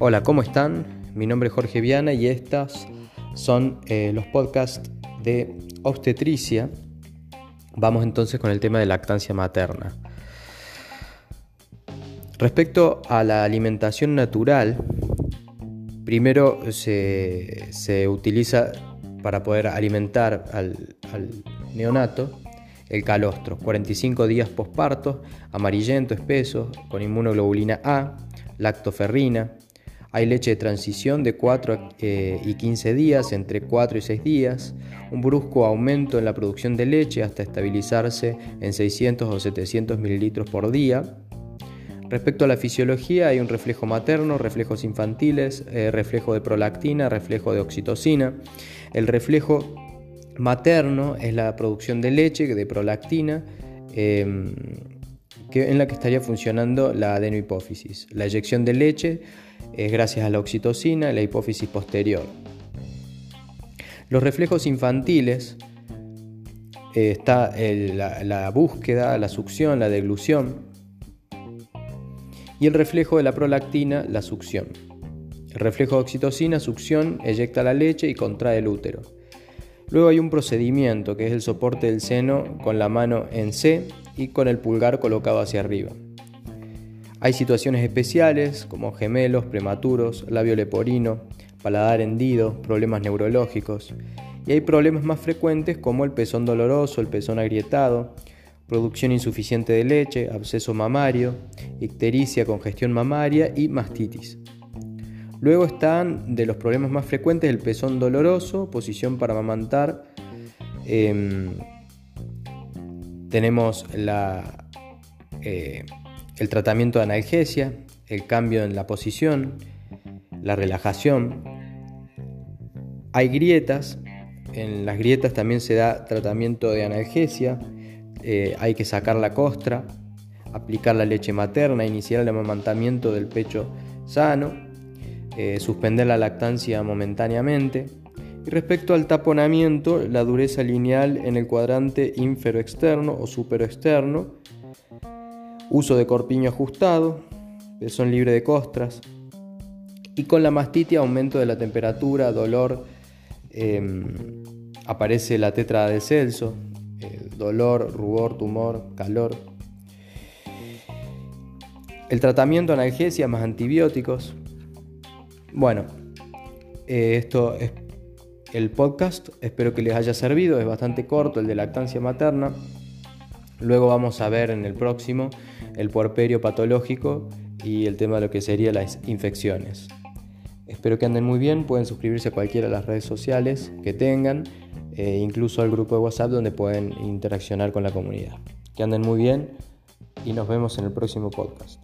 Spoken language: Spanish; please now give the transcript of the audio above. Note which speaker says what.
Speaker 1: Hola, ¿cómo están? Mi nombre es Jorge Viana y estas son eh, los podcasts de obstetricia. Vamos entonces con el tema de lactancia materna. Respecto a la alimentación natural, primero se, utiliza para poder alimentar al, al neonato el calostro, 45 días posparto, amarillento, espeso, con inmunoglobulina A, lactoferrina, hay leche de transición de 4 eh, y 15 días, entre 4 y 6 días, un brusco aumento en la producción de leche hasta estabilizarse en 600 o 700 mililitros por día. Respecto a la fisiología, hay un reflejo materno, reflejos infantiles, eh, reflejo de prolactina, reflejo de oxitocina. El reflejo materno es la producción de leche, de prolactina, em, que, en la que estaría funcionando la adenohipófisis. La eyección de leche es gracias a la oxitocina la hipófisis posterior. Los reflejos infantiles eh, está la, búsqueda, la succión, la deglución y el reflejo de la prolactina, la succión. El reflejo de oxitocina, succión, eyecta la leche y contrae el útero. Luego hay un procedimiento que es el soporte del seno con la mano en C y con el pulgar colocado hacia arriba. Hay situaciones especiales como gemelos, prematuros, labio leporino, paladar hendido, problemas neurológicos. Y hay problemas más frecuentes como el pezón doloroso, el pezón agrietado, producción insuficiente de leche, absceso mamario, ictericia, congestión mamaria y mastitis. Luego están de los problemas más frecuentes el pezón doloroso, posición para amamantar. Em, tenemos la eh, el tratamiento de analgesia, el cambio en la posición, la relajación. Hay grietas, en las grietas también se da tratamiento de analgesia, eh, hay que sacar la costra, aplicar la leche materna, iniciar el amamantamiento del pecho sano, eh, suspender la lactancia momentáneamente. Y respecto al taponamiento, la dureza lineal en el cuadrante infero-externo o supero-externo, uso de corpiño ajustado, pezón libre de costras, y con la mastitis aumento de la temperatura, dolor, em, aparece la tetra de Celso, dolor, rubor, tumor, calor. El tratamiento analgesia más antibióticos. Bueno, eh, esto es el podcast, espero que les haya servido, es bastante corto el de lactancia materna. Luego vamos a ver en el próximo el puerperio patológico y el tema de lo que serían las infecciones. Espero que anden muy bien, pueden suscribirse a cualquiera de las redes sociales que tengan, e incluso al grupo de WhatsApp donde pueden interaccionar con la comunidad. Que anden muy bien y nos vemos en el próximo podcast.